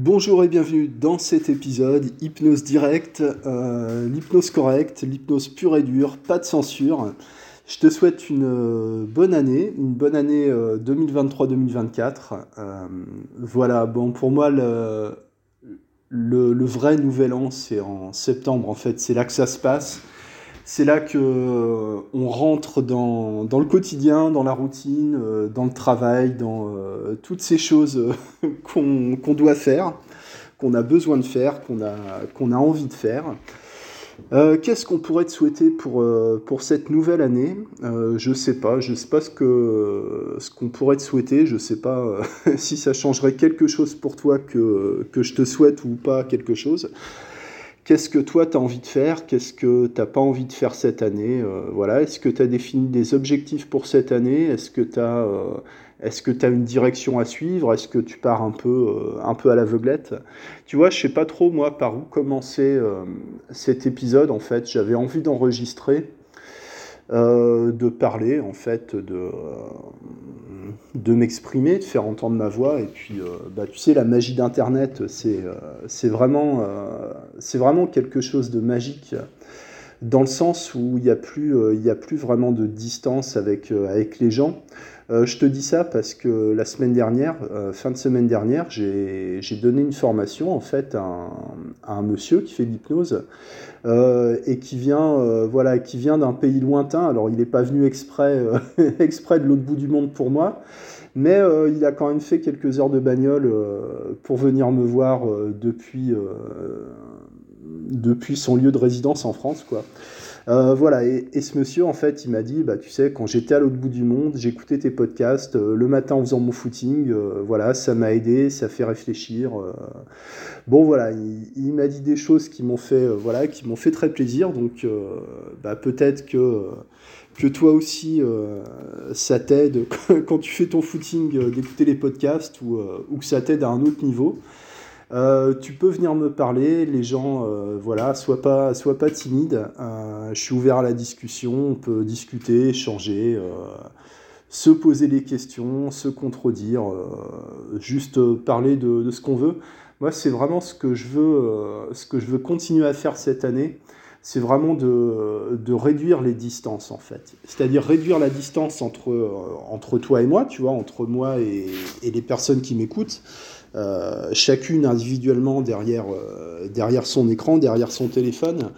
Bonjour et bienvenue dans cet épisode Hypnose directe, euh, l'hypnose correcte, l'hypnose pure et dure, pas de censure. Je te souhaite une euh, bonne année, une bonne année 2023-2024. Euh, voilà, bon pour moi le, le, vrai nouvel an c'est en septembre en fait, c'est là que ça se passe. C'est là que on rentre dans, dans, le quotidien, dans la routine, dans le travail, dans toutes ces choses qu'on doit faire, qu'on a besoin de faire, qu'on a, a envie de faire. Euh, qu'est-ce qu'on pourrait te souhaiter pour, euh, pour cette nouvelle année? Euh, Je sais pas, je sais pas ce ce qu'on pourrait te souhaiter, je sais pas si ça changerait quelque chose pour toi que, que je te souhaite ou pas quelque chose. Qu'est-ce que toi tu as envie de faire? Qu'est-ce que tu n'as pas envie de faire cette année? Voilà, est-ce que tu as défini des objectifs pour cette année? Est-ce que tu as est-ce que as une direction à suivre? Est-ce que tu pars un peu, euh, un peu à l'aveuglette? Tu vois, je sais pas trop moi par où commencer euh, cet épisode. En fait, j'avais envie d'enregistrer, euh, de parler, en fait, de, de m'exprimer, de faire entendre ma voix. Et puis, bah, tu sais, la magie d'Internet, c'est c'est vraiment quelque chose de magique dans le sens où il n'y a, plus, il a plus vraiment de distance avec, avec les gens. Euh, je te dis ça parce que la semaine dernière, euh, fin de semaine dernière, j'ai donné une formation en fait à un, monsieur qui fait de l'hypnose euh, et qui vient, voilà, qui vient d'un pays lointain. Alors il n'est pas venu exprès de l'autre bout du monde pour moi, mais il a quand même fait quelques heures de bagnole pour venir me voir depuis, depuis son lieu de résidence en France, quoi. Euh, voilà, et, ce monsieur, en fait, il m'a dit, bah, tu sais, quand j'étais à l'autre bout du monde, j'écoutais tes podcasts euh, le matin en faisant mon footing, euh, voilà, ça m'a aidé, ça fait réfléchir. Bon, voilà, il, m'a dit des choses qui m'ont fait, voilà, qui m'ont fait très plaisir, donc bah, peut-être que que toi aussi, ça t'aide quand tu fais ton footing d'écouter les podcasts ou, ou que ça t'aide à un autre niveau. Euh, tu peux venir me parler, les gens, euh, voilà, sois pas, sois pas timide. Euh, je suis ouvert à la discussion, on peut discuter, échanger, se poser des questions, se contredire, juste parler de, ce qu'on veut. Moi, c'est vraiment ce que je veux, ce que je veux continuer à faire cette année. C'est vraiment de, réduire les distances en fait. C'est-à-dire réduire la distance entre, entre toi et moi, tu vois, entre moi et les personnes qui m'écoutent. Euh, chacune individuellement derrière, euh, derrière son écran, derrière son téléphone,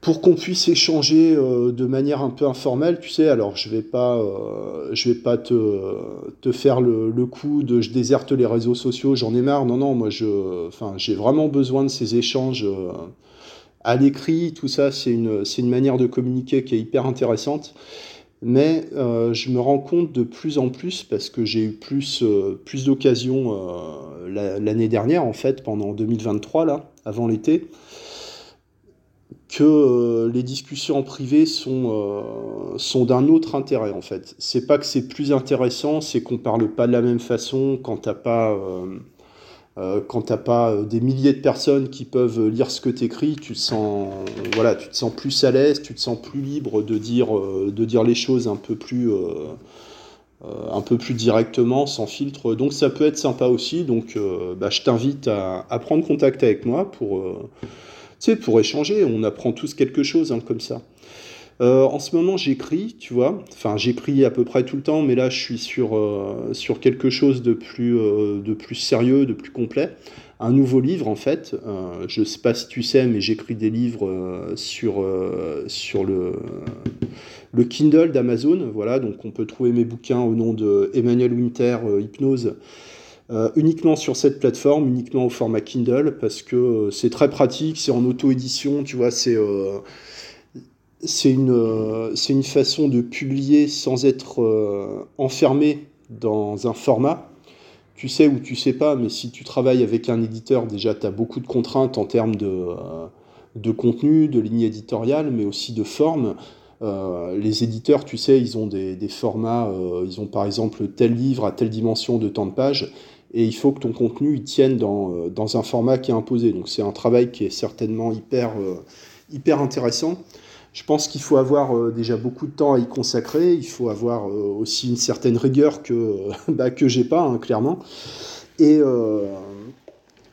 pour qu'on puisse échanger euh, de manière un peu informelle, tu sais, alors je vais vais pas te, faire le, coup de je déserte les réseaux sociaux, j'en ai marre, non, non, moi je, j'ai vraiment besoin de ces échanges à l'écrit, tout ça, c'est une, une manière de communiquer qui est hyper intéressante mais euh, je me rends compte de plus en plus, parce que j'ai eu plus, euh, plus d'occasions euh, l'année dernière, en fait, pendant 2023, là, avant l'été, que les discussions en privé sont, sont d'un autre intérêt, en fait. C'est pas que c'est plus intéressant, c'est qu'on parle pas de la même façon quand t'as pas quand t'as pas euh, des milliers de personnes qui peuvent lire ce que tu écris, tu te sens, voilà, tu te sens plus à l'aise, tu te sens plus libre de dire, euh, de dire les choses un peu plus, directement, sans filtre. Donc ça peut être sympa aussi. Donc bah, je t'invite à, prendre contact avec moi pour, pour échanger. On apprend tous quelque chose hein, comme ça. Euh, en ce moment, j'écris, tu vois. Enfin, j'écris à peu près tout le temps, mais là, je suis sur, euh, sur quelque chose de plus, euh, de plus sérieux, de plus complet. Un nouveau livre, en fait. je ne sais pas si tu sais, mais j'écris des livres sur, sur le, le Kindle d'Amazon. Voilà, donc on peut trouver mes bouquins au nom de Emmanuel Winter, Hypnose. uniquement sur cette plateforme, uniquement au format Kindle, parce que c'est très pratique, c'est en auto-édition, tu vois, c'est c'est une, euh, c'est une façon de publier sans être euh, enfermé dans un format. Tu sais ou tu sais pas, mais si tu travailles avec un éditeur, déjà tu as beaucoup de contraintes en termes de, euh, de contenu, de ligne éditoriale, mais aussi de forme. les éditeurs, tu sais, ils ont des, formats, ils ont par exemple tel livre à telle dimension de temps de page, et il faut que ton contenu il tienne dans, un format qui est imposé. Donc c'est un travail qui est certainement hyper intéressant. Je pense qu'il faut avoir euh, déjà beaucoup de temps à y consacrer. Il faut avoir euh, aussi une certaine rigueur que, bah, que j'ai pas, hein, clairement. Et, euh,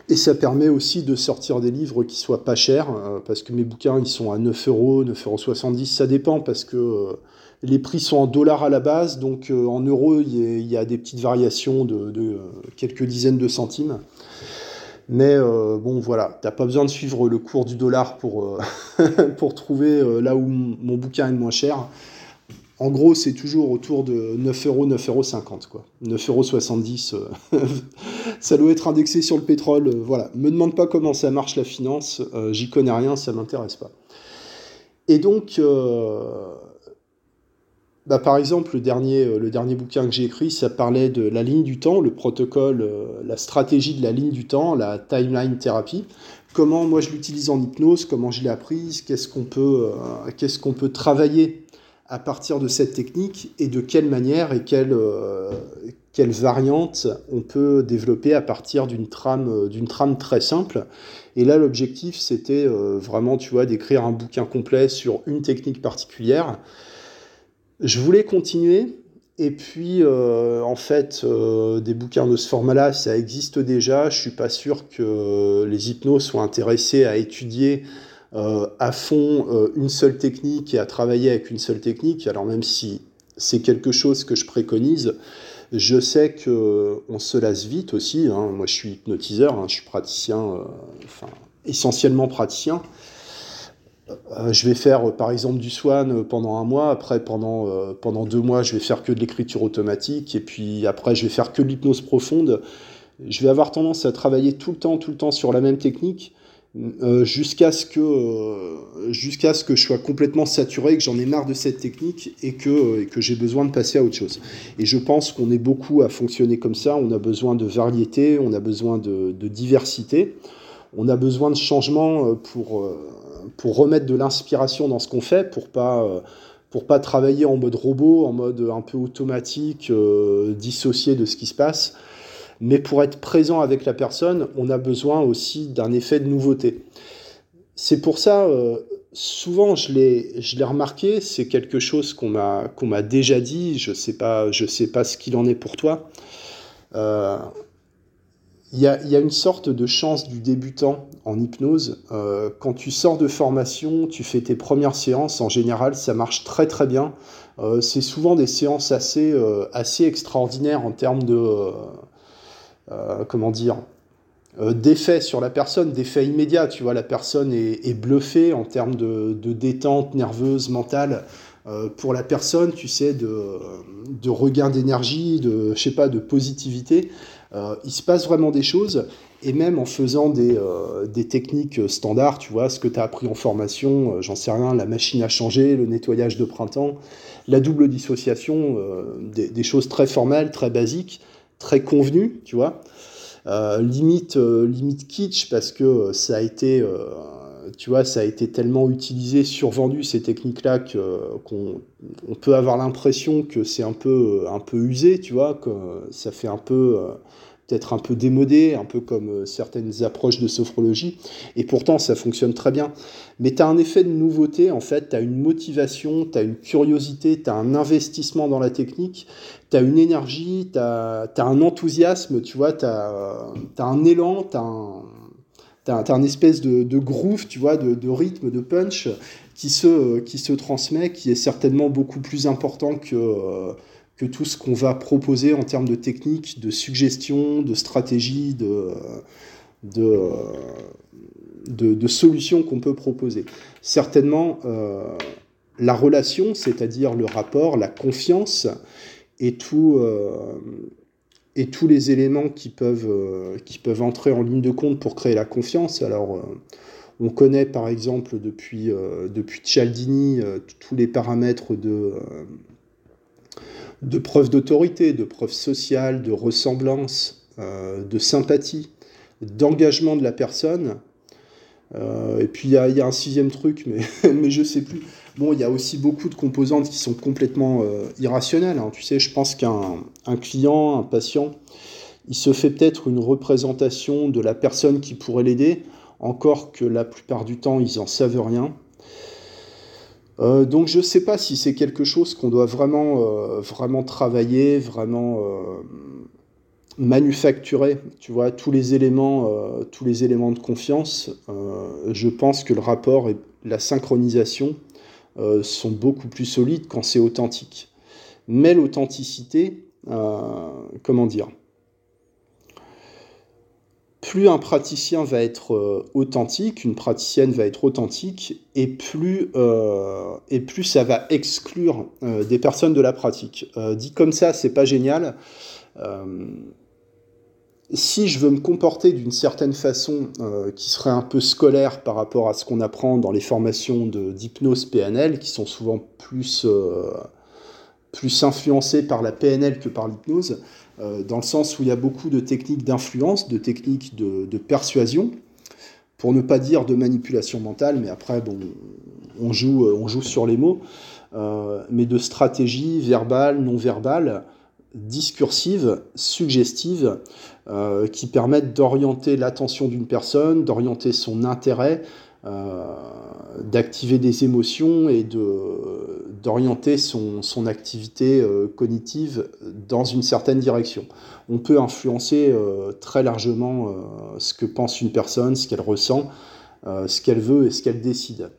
Et ça permet aussi de sortir des livres qui soient pas chers, parce que mes bouquins, ils sont à 9 euros, 9,70 euros, ça dépend, parce que les prix sont en dollars à la base, donc en euros, il y, a des petites variations de, quelques dizaines de centimes. Mais bon, voilà, t'as pas besoin de suivre le cours du dollar pour, pour trouver là où mon bouquin est le moins cher. En gros, c'est toujours autour de 9 euros, 9,50 euros, quoi. 9,70 euros, euh, ça doit être indexé sur le pétrole. Euh, voilà. Me demande pas comment ça marche la finance, euh, j'y connais rien, ça m'intéresse pas. Et donc, bah, par exemple, le dernier, le dernier bouquin que j'ai écrit, ça parlait de la ligne du temps, le protocole, la stratégie de la ligne du temps, la timeline thérapie. Comment moi je l'utilise en hypnose, comment je l'ai apprise, qu'est-ce qu'on peut, qu'est-ce qu'on peut travailler à partir de cette technique? Et de quelle manière et quelle, euh, quelle variante on peut développer à partir d'une trame, euh, d'une trame très simple? Et là, l'objectif, c'était euh, vraiment, tu vois, d'écrire un bouquin complet sur une technique particulière. Je voulais continuer, et puis, en fait, des bouquins de ce format-là, ça existe déjà. Je suis pas sûr que les hypnos soient intéressés à étudier euh, à fond euh, une seule technique et à travailler avec une seule technique, alors même si c'est quelque chose que je préconise, je sais qu'on se lasse vite aussi. Hein. Moi, je suis hypnotiseur, hein. je suis praticien, euh, enfin, essentiellement praticien. Je vais faire par exemple du swan pendant un mois, après pendant, pendant deux mois je vais faire que de l'écriture automatique, et puis après je vais faire que de l'hypnose profonde. Je vais avoir tendance à travailler tout le temps, tout le temps sur la même technique, euh, jusqu'à ce que euh, jusqu'à ce que je sois complètement saturé, que j'en ai marre de cette technique et que, euh, que j'ai besoin de passer à autre chose. Et je pense qu'on est beaucoup à fonctionner comme ça. On a besoin de variété, on a besoin de, de diversité, on a besoin de changement pour pour remettre de l'inspiration dans ce qu'on fait, pour pas pour pas travailler en mode robot, en mode un peu automatique, dissocié de ce qui se passe. Mais pour être présent avec la personne, on a besoin aussi d'un effet de nouveauté. C'est pour ça, euh, souvent je l'ai remarqué, c'est quelque chose qu'on m'a déjà dit, je ne sais, pas, sais pas ce qu'il en est pour toi. Euh, il y, a, une sorte de chance du débutant en hypnose. Euh, quand tu sors de formation, tu fais tes premières séances, en général, ça marche très très bien. c'est souvent des séances assez, assez extraordinaires en termes de, euh, comment dire, euh, d'effet sur la personne, d'effet immédiat. Tu vois, la personne est, bluffée en termes de, détente nerveuse, mentale. Euh, pour la personne, tu sais, de, de regain d'énergie, de, je sais pas, de positivité. Il se passe vraiment des choses. Et même en faisant des, des techniques standards, tu vois, ce que tu as appris en formation, j'en sais rien, la machine à changer, le nettoyage de printemps, la double dissociation, des, des, choses très formelles, très basiques très convenu, tu vois. Euh, limite, euh, limite kitsch parce que euh, ça a été, tu vois, ça a été tellement utilisé, survendu ces techniques-là qu'on on peut avoir l'impression que c'est un peu, un peu usé, tu vois, que ça fait un peu peut-être un peu démodé, un peu comme euh, certaines approches de sophrologie, et pourtant ça fonctionne très bien. Mais tu as un effet de nouveauté, en fait, tu as une motivation, tu as une curiosité, tu as un investissement dans la technique, tu as une énergie, tu as, un enthousiasme, tu vois, tu as, un élan, tu as un... un espèce de, groove, tu vois, de, de, rythme, de punch qui se, qui se transmet, qui est certainement beaucoup plus important que, euh, que tout ce qu'on va proposer en termes de technique, de suggestions, de stratégies, de, de, de, solutions qu'on peut proposer. Certainement, euh, la relation, c'est-à-dire le rapport, la confiance et, tout, euh, et tous les éléments qui peuvent, euh, qui peuvent entrer en ligne de compte pour créer la confiance. Alors, on connaît par exemple depuis, depuis Cialdini tous les paramètres de de preuves d'autorité, de preuves sociales, de ressemblance, euh, de sympathie, d'engagement de la personne. Euh, et puis il y, a un sixième truc, mais, mais je sais plus. Bon, il y a aussi beaucoup de composantes qui sont complètement euh, irrationnelles. Hein. Tu sais, je pense qu'un client, un patient, il se fait peut-être une représentation de la personne qui pourrait l'aider, encore que la plupart du temps, ils en savent rien. Euh, donc je ne sais pas si c'est quelque chose qu'on doit vraiment, euh, vraiment travailler, vraiment, manufacturer, tu vois, tous les éléments, tous les éléments de confiance, je pense que le rapport et la synchronisation sont beaucoup plus solides quand c'est authentique. Mais l'authenticité, comment dire, plus un praticien va être euh, authentique, une praticienne va être authentique, et plus, euh, et plus ça va exclure euh, des personnes de la pratique. dit comme ça, c'est pas génial. Si je veux me comporter d'une certaine façon qui serait un peu scolaire par rapport à ce qu'on apprend dans les formations d'hypnose PNL, qui sont souvent plus, plus influencées par la PNL que par l'hypnose, euh, dans le sens où il y a beaucoup de techniques d'influence, de techniques de, persuasion, pour ne pas dire de manipulation mentale, mais après, bon, on joue, euh, on joue sur les mots, euh, mais de stratégie verbale, non verbale, discursive, suggestive, qui permettent d'orienter l'attention d'une personne, d'orienter son intérêt, d'activer des émotions et d'orienter son, activité euh, cognitive dans une certaine direction. On peut influencer euh, très largement euh, ce que pense une personne, ce qu'elle ressent, ce qu'elle veut et ce qu'elle décide.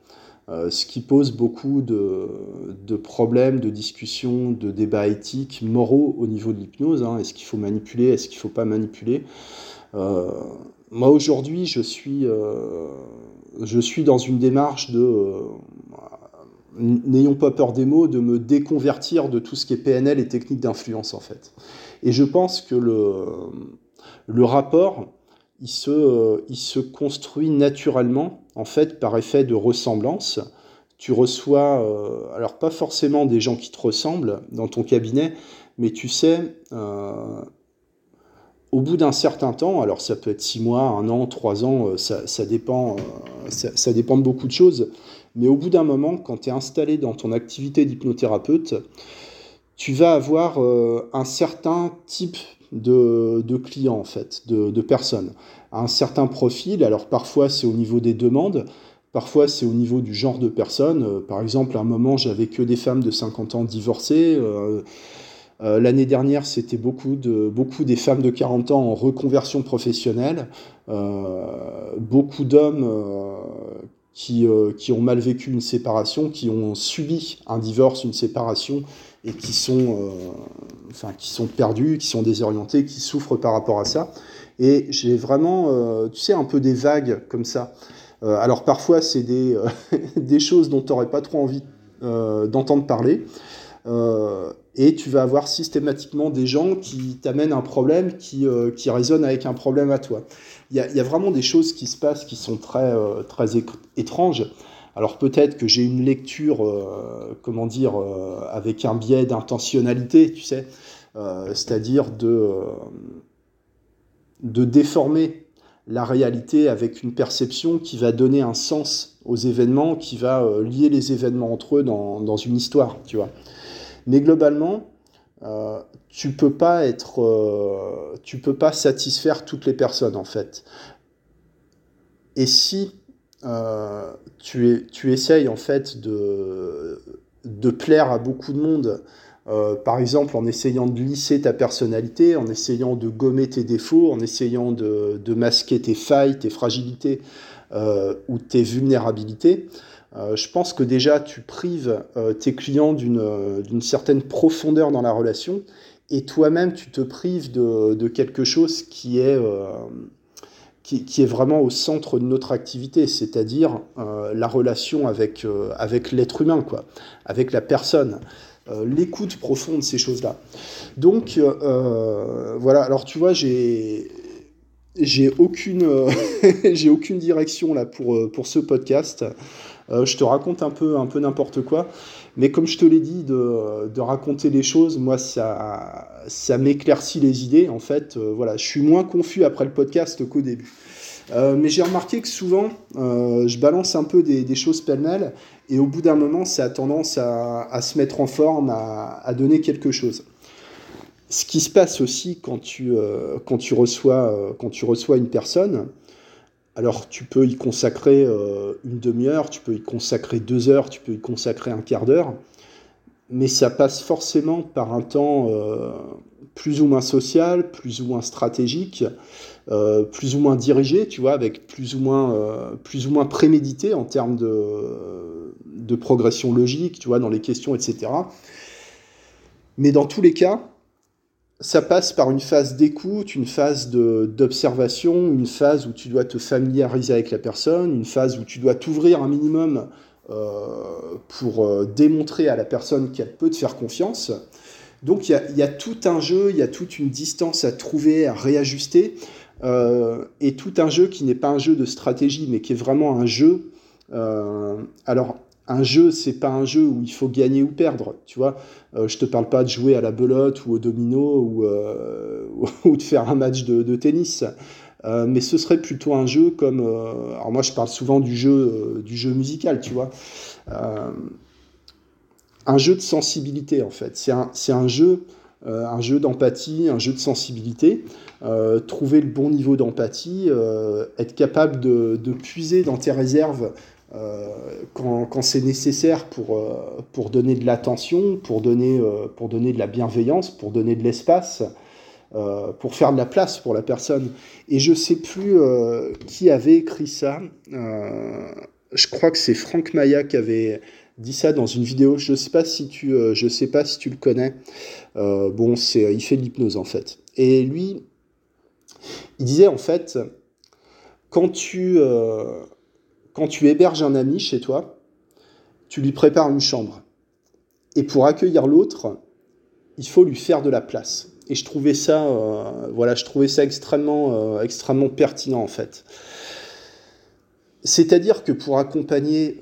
Ce qui pose beaucoup de, problèmes, de discussions, de débats éthiques, moraux au niveau de l'hypnose. Hein. Est-ce qu'il faut manipuler Est-ce qu'il ne faut pas manipuler? Moi aujourd'hui, je suis, je suis dans une démarche de n'ayons pas peur des mots, de me déconvertir de tout ce qui est PNL et technique d'influence en fait. Et je pense que le, le rapport, il se, il se construit naturellement en fait par effet de ressemblance. Tu reçois, euh, alors pas forcément des gens qui te ressemblent dans ton cabinet, mais tu sais, euh, au bout d'un certain temps, alors ça peut être six mois, un an, trois ans, euh, ça, ça dépend, ça, ça, dépend de beaucoup de choses, mais au bout d'un moment, quand tu es installé dans ton activité d'hypnothérapeute, tu vas avoir euh, un certain type de, clients, en fait, de, personnes. Un certain profil, alors parfois c'est au niveau des demandes, parfois c'est au niveau du genre de personnes. Euh, par exemple, à un moment, j'avais que des femmes de 50 ans divorcées. Euh, l'année dernière, c'était beaucoup, de, beaucoup des femmes de 40 ans en reconversion professionnelle, beaucoup d'hommes qui, euh, qui, ont mal vécu une séparation, qui ont subi un divorce, une séparation, et qui sont, euh, enfin, qui sont perdus, qui sont désorientés, qui souffrent par rapport à ça. Et j'ai vraiment, euh, tu sais, un peu des vagues comme ça. alors parfois, c'est des, des choses dont tu n'aurais pas trop envie d'entendre parler. et tu vas avoir systématiquement des gens qui t'amènent un problème qui, qui résonne avec un problème à toi il y, a vraiment des choses qui se passent qui sont très, euh, très étranges. Alors peut-être que j'ai une lecture, euh, comment dire, euh, avec un biais d'intentionnalité, tu sais, c'est-à-dire de, de déformer la réalité avec une perception qui va donner un sens aux événements, qui va lier les événements entre eux dans, dans une histoire, tu vois. Mais globalement, euh, tu peux pas être, euh, tu peux pas satisfaire toutes les personnes en fait. Et si euh, tu, es, tu essayes en fait de, plaire à beaucoup de monde, par exemple en essayant de lisser ta personnalité, en essayant de gommer tes défauts, en essayant de, masquer tes failles, tes fragilités ou tes vulnérabilités, euh, je pense que déjà tu prives euh, tes clients euh, d'une certaine profondeur dans la relation et toi-même tu te prives de, de, quelque chose qui est, qui, est vraiment au centre de notre activité, c'est-à-dire la relation avec, avec l'être humain, quoi, avec la personne. l'écoute profonde, ces choses-là. Donc, voilà, alors tu vois, j'ai j'ai aucune, aucune direction là pour, pour ce podcast. Euh, je te raconte un peu, un peu n'importe quoi. Mais comme je te l'ai dit, de, raconter les choses, moi, ça, m'éclaircit les idées. En fait, euh, voilà, je suis moins confus après le podcast qu'au début. Euh, mais j'ai remarqué que souvent, je balance un peu des, choses pêle-mêle, et au bout d'un moment, ça a tendance à, se mettre en forme, à, donner quelque chose. Ce qui se passe aussi quand tu reçois une personne, alors tu peux y consacrer euh, une demi-heure, tu peux y consacrer deux heures, tu peux y consacrer un quart d'heure. mais ça passe forcément par un temps plus ou moins social, plus ou moins stratégique, euh, plus ou moins dirigé, tu vois, avec plus ou moins, euh, plus ou moins prémédité en termes de, de progression logique, tu vois, dans les questions, etc. Mais dans tous les cas, ça passe par une phase d'écoute, une phase d'observation, une phase où tu dois te familiariser avec la personne, une phase où tu dois t'ouvrir un minimum euh, pour démontrer à la personne qu'elle peut te faire confiance. Donc il y, a, tout un jeu, il y a toute une distance à trouver, à réajuster. Euh, et tout un jeu qui n'est pas un jeu de stratégie, mais qui est vraiment un jeu. Euh, alors, un jeu, c'est pas un jeu où il faut gagner ou perdre, tu vois. Euh, je te parle pas de jouer à la belote ou au domino ou, euh, de faire un match de, tennis. Euh, mais ce serait plutôt un jeu comme. alors moi, je parle souvent du jeu, du jeu musical, tu vois. un jeu de sensibilité, en fait. C'est un, un jeu un jeu d'empathie, un jeu de sensibilité, trouver le bon niveau d'empathie, être capable de, puiser dans tes réserves quand, c'est nécessaire pour, pour donner de l'attention, pour, donner pour donner de la bienveillance, pour donner de l'espace. pour faire de la place pour la personne. Et je sais plus qui avait écrit ça. je crois que c'est Franck Maya qui avait, dit ça dans une vidéo. Je sais si tu, euh, sais pas si tu le connais. Euh, bon, c'est, il fait de l'hypnose en fait. Et lui, il disait en fait, quand tu, euh, quand tu héberges un ami chez toi, tu lui prépares une chambre. Et pour accueillir l'autre, il faut lui faire de la place. Et je trouvais ça, voilà, je trouvais ça extrêmement, extrêmement pertinent en fait. C'est-à-dire que pour accompagner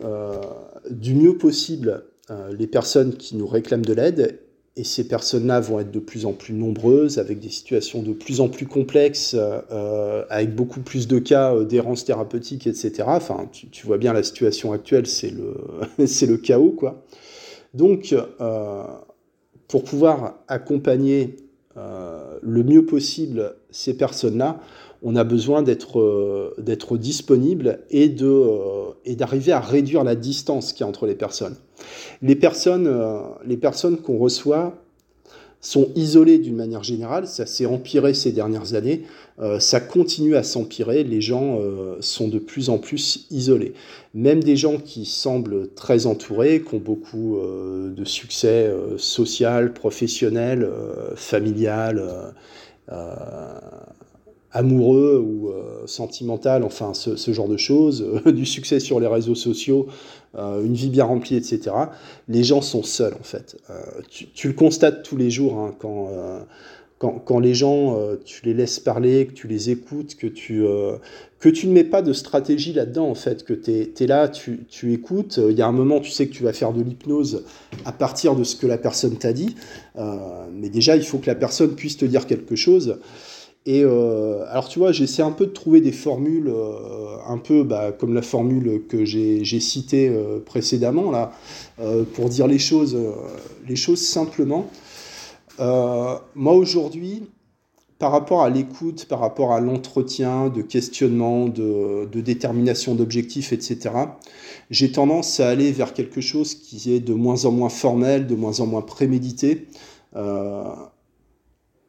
du mieux possible euh, les personnes qui nous réclament de l'aide. Et ces personnes-là vont être de plus en plus nombreuses, avec des situations de plus en plus complexes, euh, avec beaucoup plus de cas euh, d'errance thérapeutique, etc. Enfin, tu, vois bien la situation actuelle, c'est le, le chaos, quoi. Donc, pour pouvoir accompagner le mieux possible ces personnes-là, on a besoin d'être euh, disponible et de euh, et d'arriver à réduire la distance qu'il y a entre les personnes. Les personnes euh, les personnes qu'on reçoit sont isolées d'une manière générale, ça s'est empiré ces dernières années, ça continue à s'empirer, les gens sont de plus en plus isolés. Même des gens qui semblent très entourés, qui ont beaucoup de succès social, professionnel, familial, amoureux ou euh, sentimental, enfin ce, genre de choses, euh, du succès sur les réseaux sociaux, euh, une vie bien remplie, etc. Les gens sont seuls en fait. Tu, le constates tous les jours hein, quand, quand, quand, les gens, tu les laisses parler, que tu les écoutes, que tu, que tu ne mets pas de stratégie là-dedans en fait, que tu es, là, tu, tu écoutes, il y a un moment tu sais que tu vas faire de l'hypnose à partir de ce que la personne t'a dit, mais déjà il faut que la personne puisse te dire quelque chose. Et euh, alors tu vois, j'essaie un peu de trouver des formules, euh, un peu bah, comme la formule que j'ai citée euh, précédemment, là, pour dire les choses, les choses simplement. moi aujourd'hui, par rapport à l'écoute, par rapport à l'entretien, de questionnement, de, de détermination d'objectifs, etc., j'ai tendance à aller vers quelque chose qui est de moins en moins formel, de moins en moins prémédité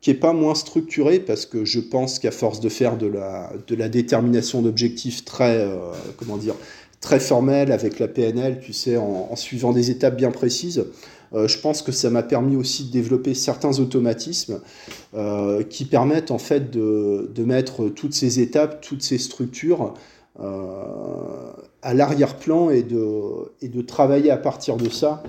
qui est pas moins structuré parce que je pense qu'à force de faire de la, de la détermination d'objectifs très, euh, comment dire, très formelle avec la PNL, tu sais, en, suivant des étapes bien précises, euh, je pense que ça m'a permis aussi de développer certains automatismes euh, qui permettent en fait de, de, mettre toutes ces étapes, toutes ces structures à l'arrière-plan et de, et de travailler à partir de ça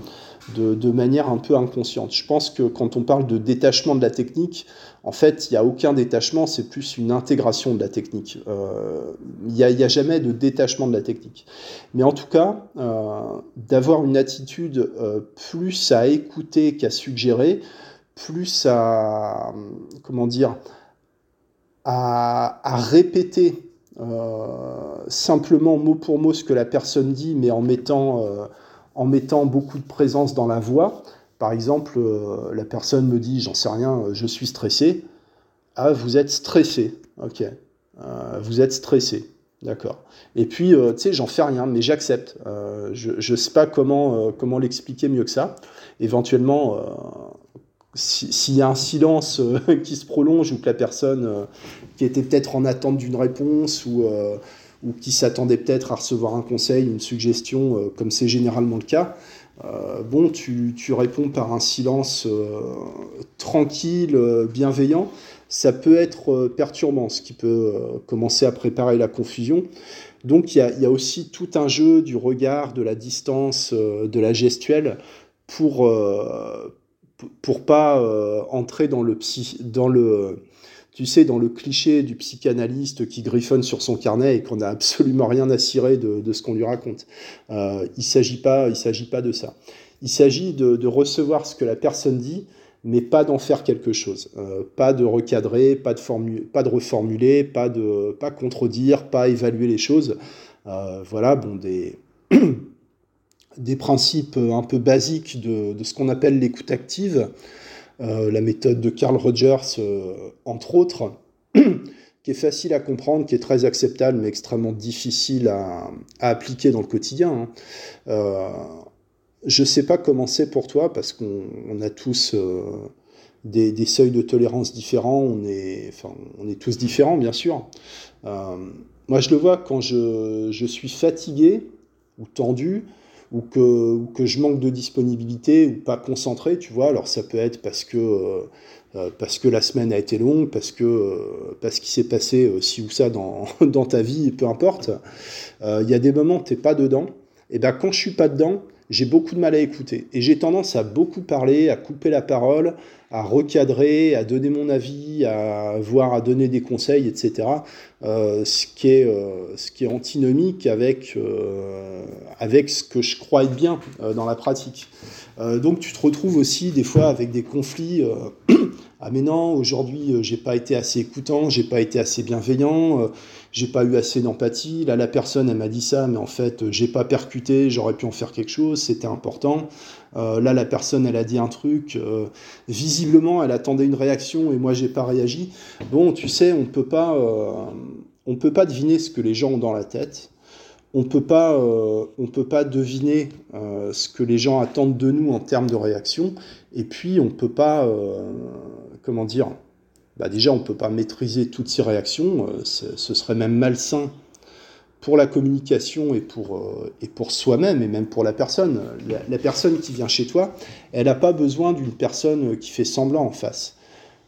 de, manière un peu inconsciente. Je pense que quand on parle de détachement de la technique, en fait, il n'y a aucun détachement, c'est plus une intégration de la technique. Euh, il n'y a, jamais de détachement de la technique. Mais en tout cas, euh, d'avoir une attitude euh, plus à écouter qu'à suggérer, plus à, comment dire, à, répéter simplement mot pour mot ce que la personne dit, mais en mettant en mettant beaucoup de présence dans la voix. Par exemple, euh, la personne me dit, j'en sais rien, euh, je suis stressé. Ah, vous êtes stressé. Ok. Euh, vous êtes stressé. D'accord. Et puis, tu sais, j'en fais rien, mais j'accepte. je ne sais pas comment, comment l'expliquer mieux que ça. éventuellement, s'il y a un silence qui se prolonge ou que la personne qui était peut-être en attente d'une réponse ou, ou qui s'attendait peut-être à recevoir un conseil, une suggestion, comme c'est généralement le cas, bon, tu, tu, réponds par un silence tranquille, bienveillant, ça peut être perturbant, ce qui peut commencer à préparer la confusion. Donc il y, a, aussi tout un jeu du regard, de la distance, euh, de la gestuelle pour euh, pour pas euh, entrer dans le psy, dans le tu sais dans le cliché du psychanalyste qui griffonne sur son carnet et qu'on n'a absolument rien à cirer de, ce qu'on lui raconte. il s'agit pas il s'agit pas de ça. Il s'agit de, recevoir ce que la personne dit mais pas d'en faire quelque chose. Euh, pas de recadrer, pas de, pas de reformuler, pas de contredire, pas évaluer les choses. Euh, voilà, bon, des, principes un peu basiques de, ce qu'on appelle l'écoute active, euh, la méthode de Carl Rogers, entre autres, qui est facile à comprendre, qui est très acceptable, mais extrêmement difficile à, appliquer dans le quotidien. Hein. Je sais pas comment c'est pour toi, parce qu'on a tous euh, des, seuils de tolérance différents, on est, enfin, on est tous différents, bien sûr. Euh, moi, je le vois quand je, je, suis fatigué ou tendu, ou que, je manque de disponibilité ou pas concentré, tu vois. Alors, ça peut être parce que, euh, parce que la semaine a été longue, parce que parce qu'il s'est passé ci ou ça dans, dans ta vie, peu importe. Il y a des moments où tu n'es pas dedans. Et ben quand je suis pas dedans, j'ai beaucoup de mal à écouter. Et j'ai tendance à beaucoup parler, à couper la parole, à recadrer, à donner mon avis, à voir, à donner des conseils, etc. Euh, ce, qui est, euh, ce qui est antinomique avec, euh, avec ce que je crois être bien dans la pratique. donc tu te retrouves aussi des fois avec des conflits. ah mais non, aujourd'hui j'ai pas été assez écoutant, j'ai pas été assez bienveillant j'ai pas eu assez d'empathie. Là, la personne, elle m'a dit ça, mais en fait, j'ai pas percuté, j'aurais pu en faire quelque chose, c'était important. Euh, là, la personne, elle a dit un truc, euh, visiblement, elle attendait une réaction et moi, j'ai pas réagi. Bon, tu sais, on peut pas, euh, on peut pas deviner ce que les gens ont dans la tête. On peut pas, on peut pas deviner ce que les gens attendent de nous en termes de réaction. Et puis, on peut pas, comment dire, bah déjà on ne peut pas maîtriser toutes ces réactions, euh, ce serait même malsain pour la communication et pour, euh, et pour soi-même et même pour la personne. La, personne qui vient chez toi, elle n'a pas besoin d'une personne qui fait semblant en face.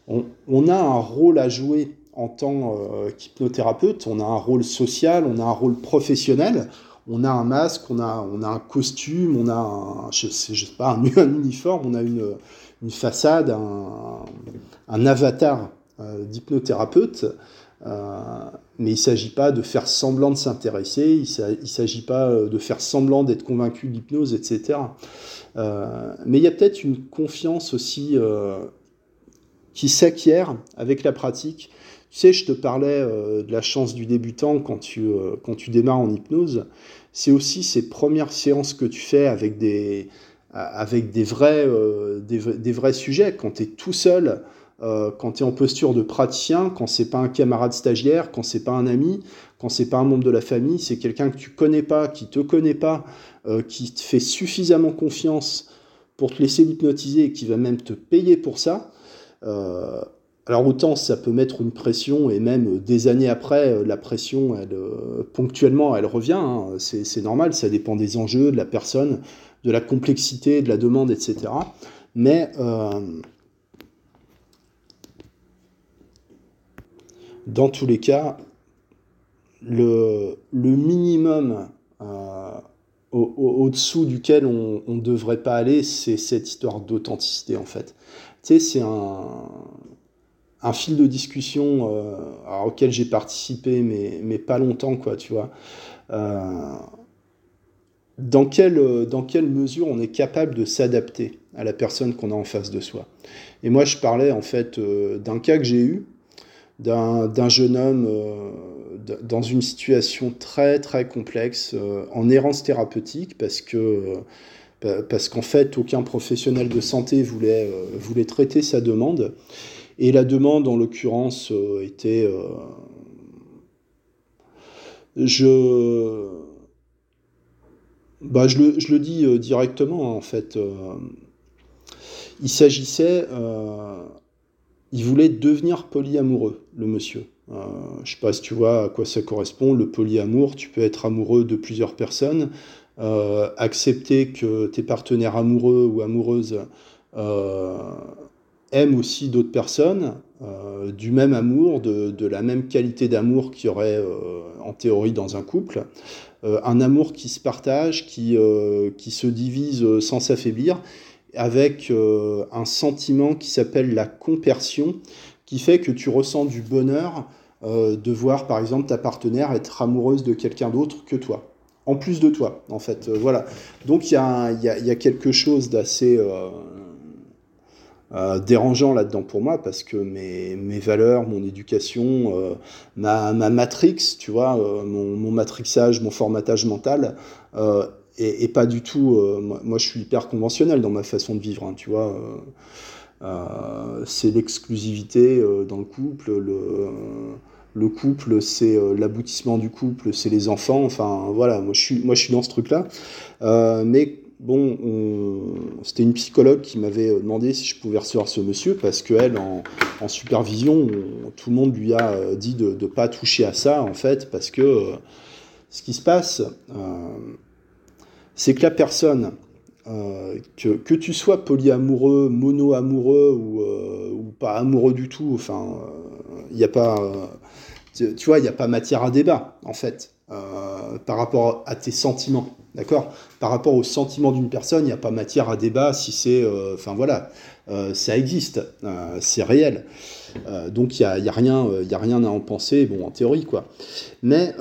On, a un rôle à jouer en tant euh, qu'hypnothérapeute, on a un rôle social, on a un rôle professionnel, on a un masque, on a, on a un costume, on a un, je sais, pas, un, un, uniforme, on a une, une façade, un, un avatar euh, d'hypnothérapeute. Euh, mais il ne s'agit pas de faire semblant de s'intéresser, il ne s'agit pas euh, de faire semblant d'être convaincu de l'hypnose, etc. mais il y a peut-être une confiance aussi qui s'acquiert avec la pratique. Tu sais, je te parlais de la chance du débutant quand tu, quand tu démarres en hypnose. C'est aussi ces premières séances que tu fais avec des, avec des, vrais, des, des vrais sujets, quand tu es tout seul euh, quand tu es en posture de praticien, quand c'est pas un camarade stagiaire, quand c'est pas un ami, quand c'est pas un membre de la famille, c'est quelqu'un que tu connais pas, qui te connaît pas, euh, qui te fait suffisamment confiance pour te laisser hypnotiser et qui va même te payer pour ça. Euh, alors autant ça peut mettre une pression et même des années après, la pression, elle, ponctuellement, elle revient. Hein. c'est normal, ça dépend des enjeux, de la personne, de la complexité, de la demande, etc. Mais dans tous les cas, le, minimum euh, au-dessous duquel on ne devrait pas aller, c'est cette histoire d'authenticité, en fait. Tu sais, c'est un, fil de discussion euh, auquel j'ai participé, mais, mais, pas longtemps, quoi, tu vois. Euh, dans, quelle, dans quelle mesure on est capable de s'adapter à la personne qu'on a en face de soi Et moi, je parlais, en fait, d'un cas que j'ai eu, d'un jeune homme euh, dans une situation très très complexe euh, en errance thérapeutique parce que euh, parce qu'en fait aucun professionnel de santé voulait, voulait traiter sa demande. Et la demande en l'occurrence était je bah, je, le, je le dis directement en fait il s'agissait, il voulait devenir polyamoureux, le monsieur. Je je sais pas si tu vois à quoi ça correspond, le polyamour, tu peux être amoureux de plusieurs personnes, accepter que tes partenaires amoureux ou amoureuses aiment aussi d'autres personnes, euh, du même amour, de, la même qualité d'amour qu'il y aurait euh, en théorie dans un couple, euh, un amour qui se partage, qui se divise sans s'affaiblir, avec un sentiment qui s'appelle la compersion, qui fait que tu ressens du bonheur de voir par exemple ta partenaire être amoureuse de quelqu'un d'autre que toi en plus de toi, en fait. voilà. Donc il y, a, quelque chose d'assez euh, dérangeant là-dedans pour moi parce que mes, valeurs, mon éducation, euh, ma, ma, matrix, tu vois, euh, mon, mon, matrixage, mon formatage mental est, pas du tout. Moi, je suis hyper conventionnel dans ma façon de vivre, hein, tu vois. c'est l'exclusivité dans le couple, le le couple, c'est l'aboutissement du couple, c'est les enfants. Enfin, voilà, moi je suis, moi, je suis dans ce truc-là. Euh, mais bon, c'était une psychologue qui m'avait euh, demandé si je pouvais recevoir ce monsieur parce qu'elle, en, en supervision, tout le monde lui a euh, dit de ne pas toucher à ça, en fait, parce que euh, ce qui se passe, c'est que la personne, que, tu sois polyamoureux, mono-amoureux ou, pas amoureux du tout, enfin, il n'y a pas, tu, vois, il n'y a pas matière à débat, en fait, par rapport à tes sentiments. D'accord? Par rapport au sentiment d'une personne, il n'y a pas matière à débat si c'est. Euh, enfin voilà, euh, ça existe, euh, c'est réel. Donc il n'y a, y a, rien, a rien à en penser, bon, en théorie, quoi. Mais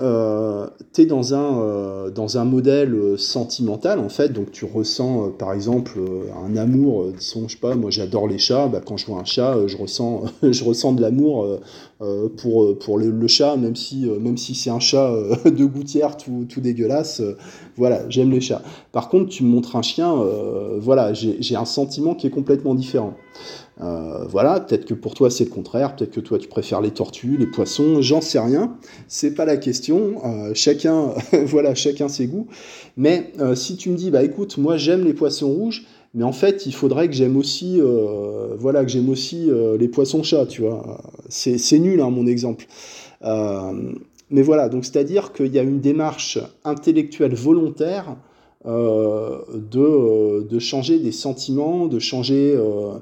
tu es dans un, dans un modèle sentimental, en fait, donc tu ressens, par exemple, un amour, disons, je pas, moi j'adore les chats, bah, quand je vois un chat, je, ressens, je ressens de l'amour pour, pour le, chat, même si, si c'est un chat de gouttière tout, tout dégueulasse, voilà, j'aime les chats. Par contre, tu me montres un chien, euh, voilà, j'ai un sentiment qui est complètement différent. Euh, voilà, peut-être que pour toi c'est le contraire, peut-être que toi tu préfères les tortues, les poissons, j'en sais rien, c'est pas la question, euh, chacun, voilà, chacun ses goûts. Mais si tu me dis, bah écoute, moi j'aime les poissons rouges, mais en fait il faudrait que j'aime aussi, voilà, que j'aime aussi les poissons chats, tu vois. C'est nul, hein, mon exemple. Mais voilà, donc c'est-à-dire qu'il y a une démarche intellectuelle volontaire euh, de, euh, changer des sentiments, de changer, euh,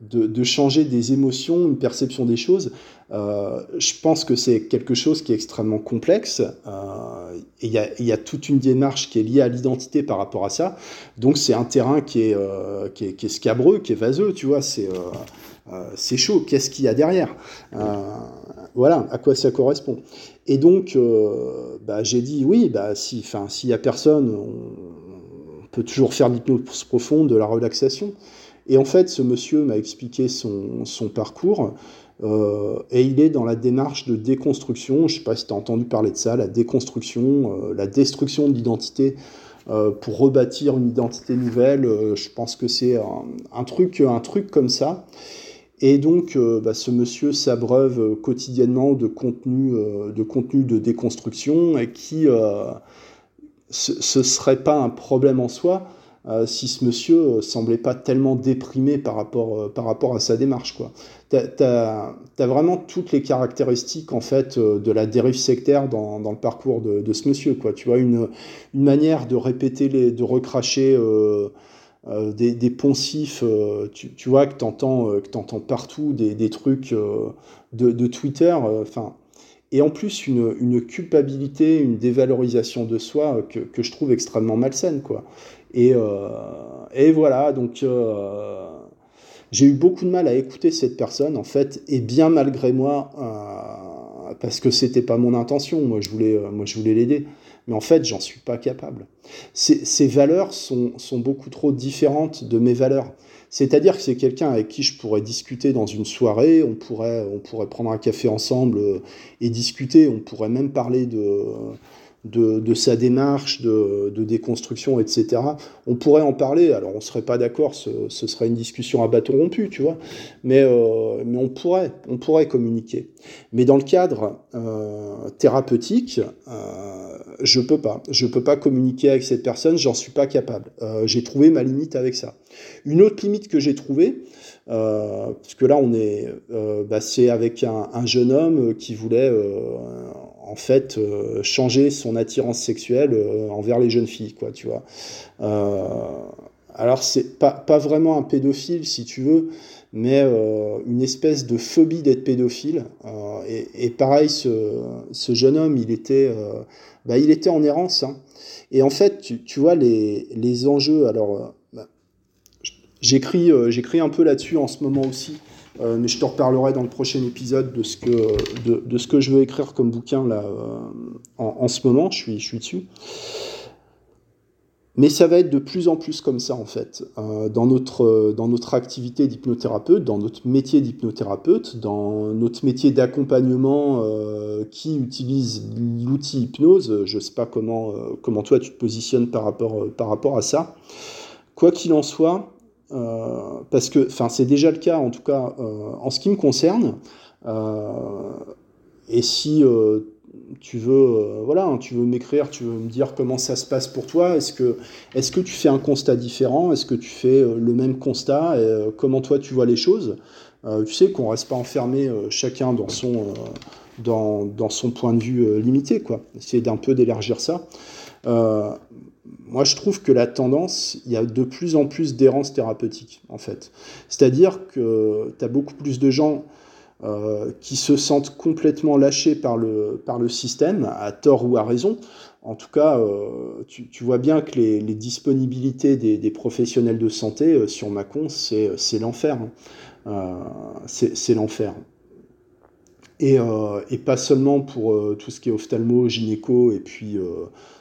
de, changer des émotions, une perception des choses. je pense que c'est quelque chose qui est extrêmement complexe et il y, a, y, toute une démarche qui est liée à l'identité par rapport à ça. Donc c'est un terrain qui est, qui est, qui, est, scabreux, qui est vaseux, tu vois, c'est c'est chaud. Qu'est-ce qu'il y a derrière? Voilà, à quoi ça correspond. Et donc, euh, bah, j'ai dit oui, bah, si, s'il n'y a personne, on, peut toujours faire de l'hypnose profonde, de la relaxation. Et en fait, ce monsieur m'a expliqué son, parcours. Euh, et il est dans la démarche de déconstruction. Je ne sais pas si tu as entendu parler de ça, la déconstruction, euh, la destruction de l'identité pour rebâtir une identité nouvelle. je pense que c'est un, truc, un truc comme ça. Et donc, euh, bah, ce monsieur s'abreuve euh, quotidiennement de contenu, euh, de contenu de déconstruction et qui ce ne serait pas un problème en soi si ce monsieur semblait pas tellement déprimé par rapport, par rapport à sa démarche. Tu as, vraiment toutes les caractéristiques en fait, de la dérive sectaire dans, dans le parcours de, ce monsieur. Quoi. Tu vois, une, une manière de répéter, de recracher euh, des, poncifs, euh, tu, tu, vois, que tu entends, euh, entends partout, des, des trucs de, de, Twitter. enfin et en plus, une, une, culpabilité, une dévalorisation de soi que, que je trouve extrêmement malsaine. Quoi. Et, et voilà, donc j'ai eu beaucoup de mal à écouter cette personne, en fait, et bien malgré moi, parce que c'était pas mon intention, moi je voulais, moi, je voulais l'aider mais en fait, j'en suis pas capable. Ces, valeurs sont, beaucoup trop différentes de mes valeurs. C'est-à-dire que c'est quelqu'un avec qui je pourrais discuter dans une soirée, on pourrait, on pourrait prendre un café ensemble euh, et discuter, on pourrait même parler de, de, sa démarche de, déconstruction, etc. On pourrait en parler, alors on ne serait pas d'accord, ce, serait une discussion à bâton rompu, tu vois, mais, euh, mais on, pourrait, on pourrait communiquer. Mais dans le cadre euh, thérapeutique, euh, je peux pas. Je peux pas communiquer avec cette personne, j'en suis pas capable. j'ai trouvé ma limite avec ça. Une autre limite que j'ai trouvée, parce que là on est, bah, c'est avec un, jeune homme qui voulait en fait euh, changer son attirance sexuelle euh, envers les jeunes filles, quoi, tu vois. Euh, alors c'est pas, pas vraiment un pédophile si tu veux, mais une espèce de phobie d'être pédophile. Et, pareil, ce, ce, jeune homme, il était, bah, il était en errance. Hein. Et en fait, tu, tu vois les, les, enjeux. Alors, bah, j'écris, j'écris un peu là-dessus en ce moment aussi. Euh, mais je te reparlerai dans le prochain épisode de ce que, de, ce que je veux écrire comme bouquin là, euh, en, ce moment. Je suis, dessus. Mais ça va être de plus en plus comme ça, en fait, euh, dans, notre, dans notre activité d'hypnothérapeute, dans notre métier d'hypnothérapeute, dans notre métier d'accompagnement qui utilise l'outil hypnose. Je ne sais pas comment, comment toi tu te positionnes par rapport, par rapport à ça. Quoi qu'il en soit, parce que, enfin, c'est déjà le cas, en tout cas, euh, en ce qui me concerne. Euh, et si tu veux, voilà, hein, tu veux m'écrire, tu veux me dire comment ça se passe pour toi. Est-ce que, est que tu fais un constat différent Est-ce que tu fais le même constat et, Comment toi tu vois les choses? Tu sais qu'on reste pas enfermé chacun dans son, dans, dans, son point de vue limité, quoi. Essayer d'un peu d'élargir ça moi, je trouve que la tendance, il y a de plus en plus d'errance thérapeutique, en fait. C'est-à-dire que tu as beaucoup plus de gens euh, qui se sentent complètement lâchés par le, par le système, à tort ou à raison. En tout cas, euh, tu, tu, vois bien que les, disponibilités des, des, professionnels de santé euh, sur Macon, c'est l'enfer. Hein. c'est l'enfer. Et, et, pas seulement pour tout ce qui est ophtalmo, gynéco, et puis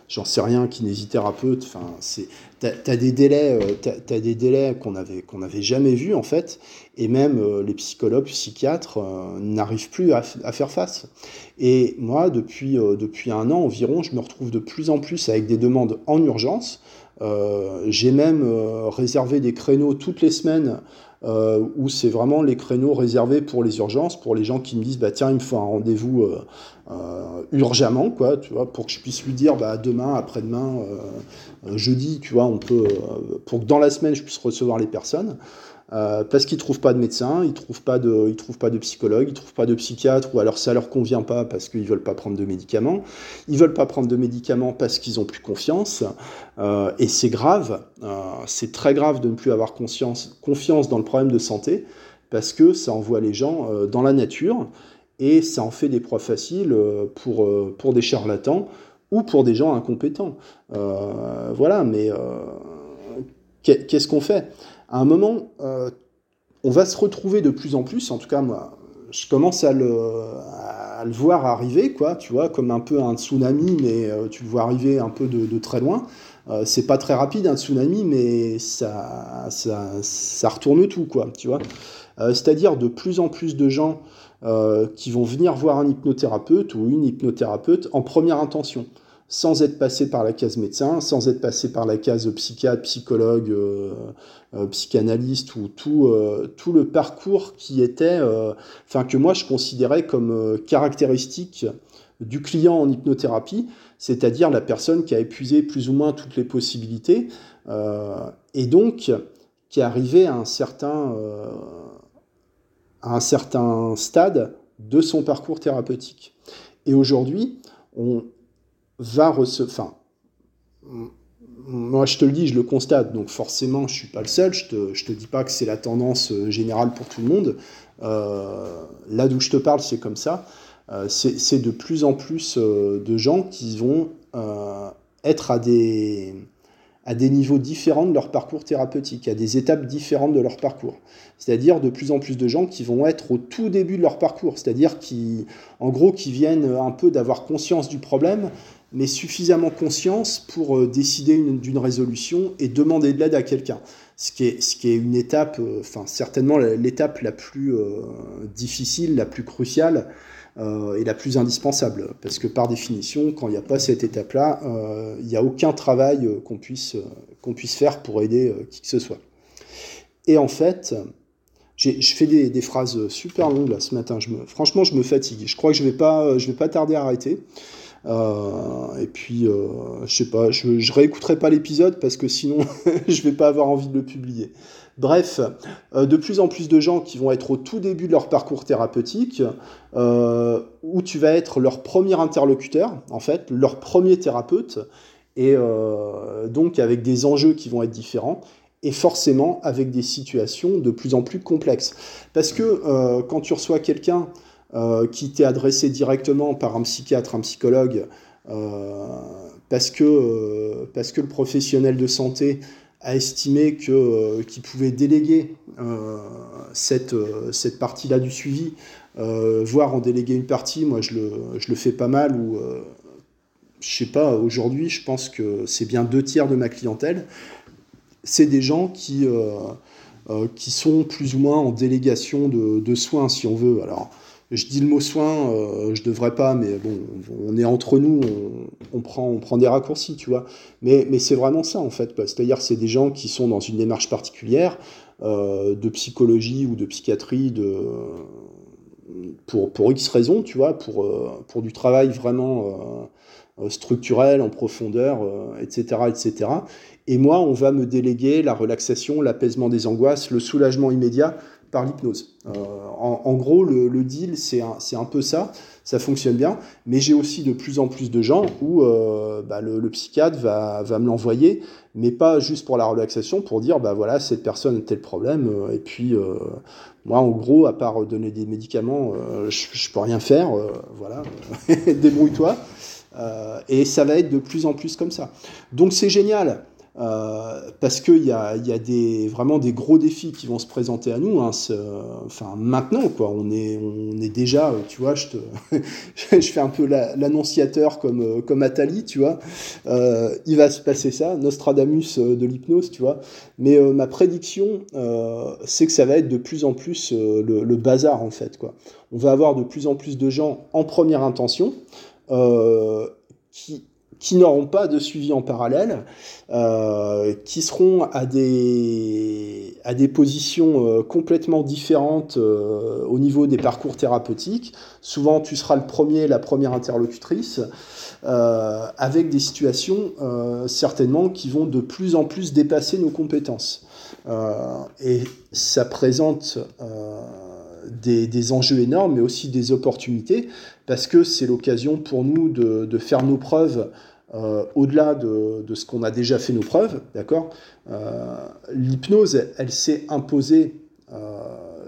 j'en sais rien, kinésithérapeute. Enfin, c'est, t'as, as des délais, euh, t'as, des délais qu'on avait qu'on n'avait jamais vus en fait, et même euh, les psychologues, psychiatres euh, n'arrivent plus à, à, faire face. Et moi, depuis depuis un an environ, je me retrouve de plus en plus avec des demandes en urgence. j'ai même réservé des créneaux toutes les semaines euh, où c'est vraiment les créneaux réservés pour les urgences, pour les gens qui me disent bah tiens il me faut un rendez-vous euh, euh, urgemment quoi, tu vois, pour que je puisse lui dire bah demain, après-demain, jeudi, tu vois, on peut pour que dans la semaine je puisse recevoir les personnes. Euh, parce qu'ils trouvent pas de médecin, ils trouvent trouvent pas de psychologue, ils trouvent pas de psychiatre, ou alors ça leur convient pas parce qu'ils veulent pas prendre de médicaments. Ils veulent pas prendre de médicaments parce qu'ils ont plus confiance, euh, et c'est grave. Euh, c'est très grave de ne plus avoir confiance dans le problème de santé parce que ça envoie les gens dans la nature et ça en fait des proies faciles pour des charlatans ou pour des gens incompétents. voilà, mais qu'est-ce qu'on fait? À un moment, euh, on va se retrouver de plus en plus, en tout cas moi, je commence à le, voir arriver, quoi, tu vois, comme un peu un tsunami, mais euh, tu le vois arriver un peu de, très loin. Euh, c'est pas très rapide un tsunami, mais ça retourne tout, quoi, tu vois. C'est-à-dire de plus en plus de gens qui vont venir voir un hypnothérapeute ou une hypnothérapeute en première intention sans être passé par la case médecin, sans être passé par la case psychiatre, psychologue, euh, euh, psychanalyste ou tout, euh, tout le parcours qui était, enfin que moi je considérais comme caractéristique du client en hypnothérapie, c'est-à-dire la personne qui a épuisé plus ou moins toutes les possibilités et donc qui est arrivée à un certain, à un certain stade de son parcours thérapeutique. Et aujourd'hui, on, va recevoir. Enfin, moi, je te le dis, je le constate, donc forcément, je suis pas le seul. Je te, je te dis pas que c'est la tendance euh, générale pour tout le monde. Euh, là d'où je te parle, c'est comme ça. Euh, c'est de plus en plus de gens qui vont être à des, à des niveaux différents de leur parcours thérapeutique, à des étapes différentes de leur parcours. C'est-à-dire de plus en plus de gens qui vont être au tout début de leur parcours, c'est-à-dire qui, en gros, qui viennent un peu d'avoir conscience du problème, mais suffisamment conscience pour euh, décider d'une résolution et demander de l'aide à quelqu'un. Ce qui est, ce qui est une étape, euh, enfin certainement l'étape la plus euh, difficile, la plus cruciale, est la plus indispensable. Parce que par définition, quand il n'y a pas cette étape-là, il n'y a aucun travail qu'on puisse, qu'on puisse faire pour aider qui que ce soit. Et en fait, je fais des, phrases super longues là ce matin. Franchement, je me fatigue. Je crois que je vais pas, je vais pas tarder à arrêter. Euh, et puis, euh, je sais pas, je, réécouterai pas l'épisode parce que sinon, je vais pas avoir envie de le publier. Bref, euh, de plus en plus de gens qui vont être au tout début de leur parcours thérapeutique, où tu vas être leur premier interlocuteur, en fait, leur premier thérapeute, et donc avec des enjeux qui vont être différents et forcément avec des situations de plus en plus complexes. Parce que quand tu reçois quelqu'un qui t'est adressé directement par un psychiatre, un psychologue, euh, parce, que, parce que le professionnel de santé a estimé que, qu'il pouvait déléguer cette, cette partie-là du suivi, voire en déléguer une partie, moi je le, je le fais pas mal, ou je sais pas, aujourd'hui je pense que c'est bien deux tiers de ma clientèle c'est des gens qui, euh, euh, qui sont plus ou moins en délégation de, soins, si on veut. Alors, je dis le mot soin, euh, je devrais pas, mais bon, on est entre nous, on, prend, des raccourcis, tu vois. Mais, c'est vraiment ça, en fait. C'est-à-dire, c'est des gens qui sont dans une démarche particulière de psychologie ou de psychiatrie, pour, X raisons, tu vois, pour, pour du travail vraiment structurel, en profondeur, etc., etc. Et moi, on va me déléguer la relaxation, l'apaisement des angoisses, le soulagement immédiat l'hypnose. Euh, en, gros, le, deal, c'est un, peu ça. Ça fonctionne bien. Mais j'ai aussi de plus en plus de gens où euh, bah, le, psychiatre va, va me l'envoyer, mais pas juste pour la relaxation, pour dire, bah voilà, cette personne a tel problème. Euh, et puis, moi, en gros, à part donner des médicaments, je, je peux rien faire. voilà, débrouille-toi. et ça va être de plus en plus comme ça. Donc c'est génial. Euh, parce qu'il y a, vraiment des gros défis qui vont se présenter à nous. Hein, enfin, maintenant, quoi. On est, déjà, tu vois, je, fais un peu l'annonciateur comme, comme Atali, tu vois. Euh, il va se passer ça, Nostradamus euh, de l'hypnose, tu vois. Mais ma prédiction, c'est que ça va être de plus en plus le, le, bazar, en fait, quoi. On va avoir de plus en plus de gens en première intention qui qui n'auront pas de suivi en parallèle, euh, qui seront à des, à des positions euh, complètement différentes euh, au niveau des parcours thérapeutiques. Souvent, tu seras le premier, la première interlocutrice, avec des situations certainement qui vont de plus en plus dépasser nos compétences. et ça présente des, enjeux énormes, mais aussi des opportunités, parce que c'est l'occasion pour nous de, faire nos preuves euh, au-delà de, de, ce qu'on a déjà fait nos preuves, d'accord euh, L'hypnose, elle, s'est imposée euh,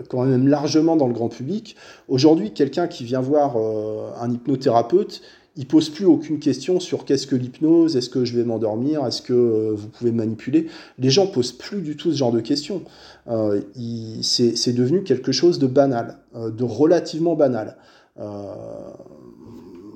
quand même largement dans le grand public. Aujourd'hui, quelqu'un qui vient voir un hypnothérapeute, il pose plus aucune question sur qu'est-ce que l'hypnose, est-ce que je vais m'endormir, est-ce que vous pouvez manipuler. Les gens posent plus du tout ce genre de questions. Euh, c'est devenu quelque chose de banal, de relativement banal. Euh,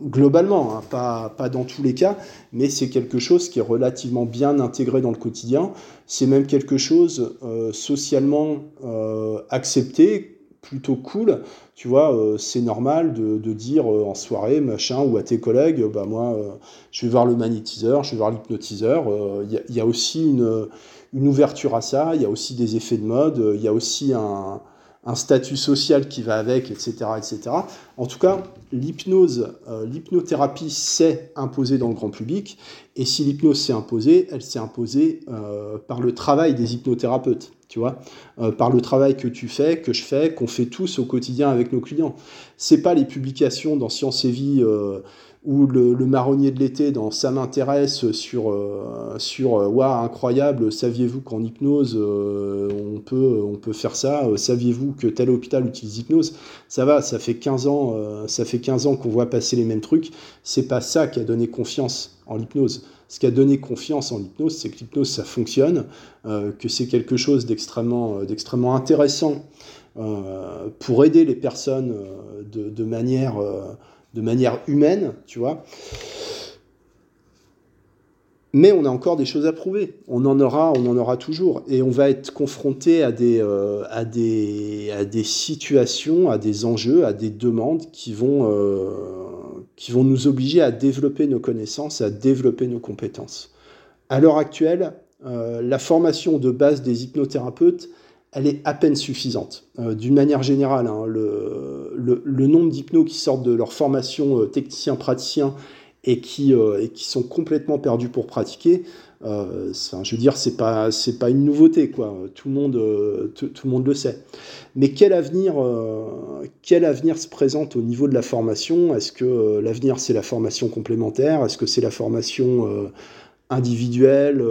globalement, hein, pas, pas, dans tous les cas, mais c'est quelque chose qui est relativement bien intégré dans le quotidien. C'est même quelque chose euh, socialement euh, accepté, plutôt cool. Tu vois, euh, c'est normal de, dire en soirée, machin, ou à tes collègues, bah moi, je vais voir le magnétiseur, je vais voir l'hypnotiseur. Il y, a aussi une ouverture à ça, il y a aussi des effets de mode, il y a aussi un un statut social qui va avec, etc. etc. En tout cas, l'hypnose, euh, l'hypnothérapie s'est imposée dans le grand public, et si l'hypnose s'est imposée, elle s'est imposée euh, par le travail des hypnothérapeutes, tu vois, euh, par le travail que tu fais, que je fais, qu'on fait tous au quotidien avec nos clients. C'est pas les publications dans Science et Vie ou le, marronnier de l'été dans Ça m'intéresse sur, euh, euh, incroyable, saviez-vous qu'en hypnose, euh, on, peut, faire ça? Saviez-vous que tel hôpital utilise hypnose? Ça va, ça fait 15 ans, ça fait 15 ans qu'on voit passer les mêmes trucs. C'est pas ça qui a donné confiance en l'hypnose. Ce qui a donné confiance en l'hypnose, c'est que l'hypnose, ça fonctionne, que c'est quelque chose d'extrêmement, intéressant pour aider les personnes de manière de manière humaine, tu vois. Mais on a encore des choses à prouver. On en aura, on en aura toujours. Et on va être confronté à des, euh, à des, à des situations, à des enjeux, à des demandes qui vont, euh, qui vont nous obliger à développer nos connaissances, à développer nos compétences. À l'heure actuelle, euh, la formation de base des hypnothérapeutes, elle est à peine suffisante. D'une manière générale, hein, le, nombre d'hypnos qui sortent de leur formation technicien-praticien et qui, euh, et qui sont complètement perdus pour pratiquer, euh, je veux dire, c'est pas une nouveauté. Tout le monde euh, le sait. Mais quel avenir se présente au niveau de la formation? Est-ce que l'avenir c'est la formation complémentaire? Est-ce que c'est la formation individuelle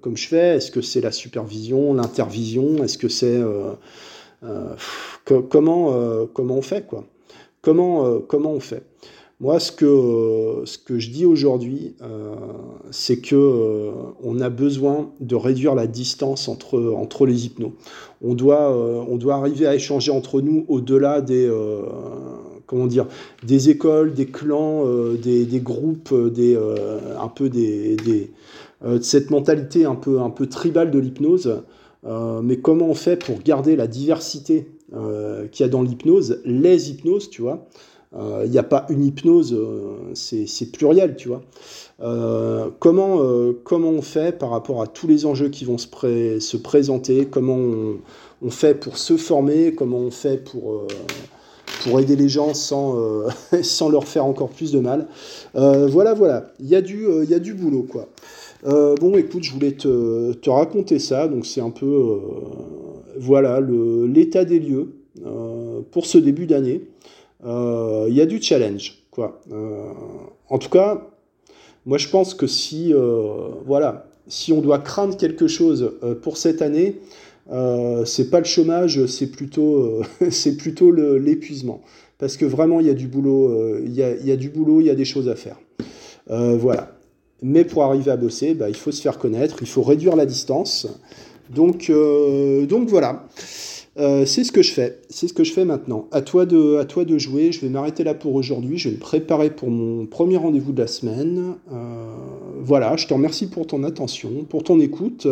comme je fais. Est-ce que c'est la supervision, l'intervision? Est-ce que c'est comment comment on fait quoi? Comment comment on fait? Moi, ce que, ce que je dis aujourd'hui, euh, c'est que euh, on a besoin de réduire la distance entre, entre les hypnos. On doit, euh, on doit arriver à échanger entre nous au-delà des, comment dire, des écoles, des clans, des, des, groupes, des, un peu des, cette mentalité un peu, un peu tribale de l'hypnose. mais comment on fait pour garder la diversité qu'il y a dans l'hypnose, les hypnoses, tu vois? Il euh, n'y a pas une hypnose, euh, c'est pluriel, tu vois. Euh, comment, comment on fait par rapport à tous les enjeux qui vont se présenter? Comment on, fait pour se former? Comment on fait pour, pour aider les gens sans, sans leur faire encore plus de mal Voilà, voilà. Il y, a du, y a du boulot, quoi. bon, écoute, je voulais te, te raconter ça. Donc, c'est un peu, voilà, l'état des lieux pour ce début d'année. Euh, il y a du challenge. Quoi. Euh, en tout cas, moi je pense que si, euh, voilà, si on doit craindre quelque chose pour cette année, euh, c'est pas le chômage, c'est plutôt, c'est plutôt l'épuisement. Parce que vraiment, il y a du boulot, il y a, y, a, du boulot, il y a des choses à faire. voilà. Mais pour arriver à bosser, bah, il faut se faire connaître, il faut réduire la distance. Donc, donc voilà. Euh, c'est ce que je fais. C'est ce que je fais maintenant. À toi de, à toi de jouer. Je vais m'arrêter là pour aujourd'hui. Je vais me préparer pour mon premier rendez-vous de la semaine. Euh, voilà. Je te remercie pour ton attention, pour ton écoute.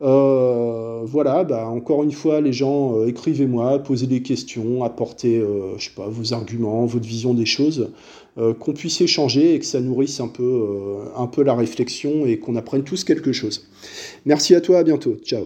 Euh, voilà. Bah, encore une fois, les gens, écrivez-moi, posez des questions, apportez, je sais pas, vos arguments, votre vision des choses, qu'on puisse échanger et que ça nourrisse un peu, un peu la réflexion et qu'on apprenne tous quelque chose. Merci à toi. À bientôt. Ciao.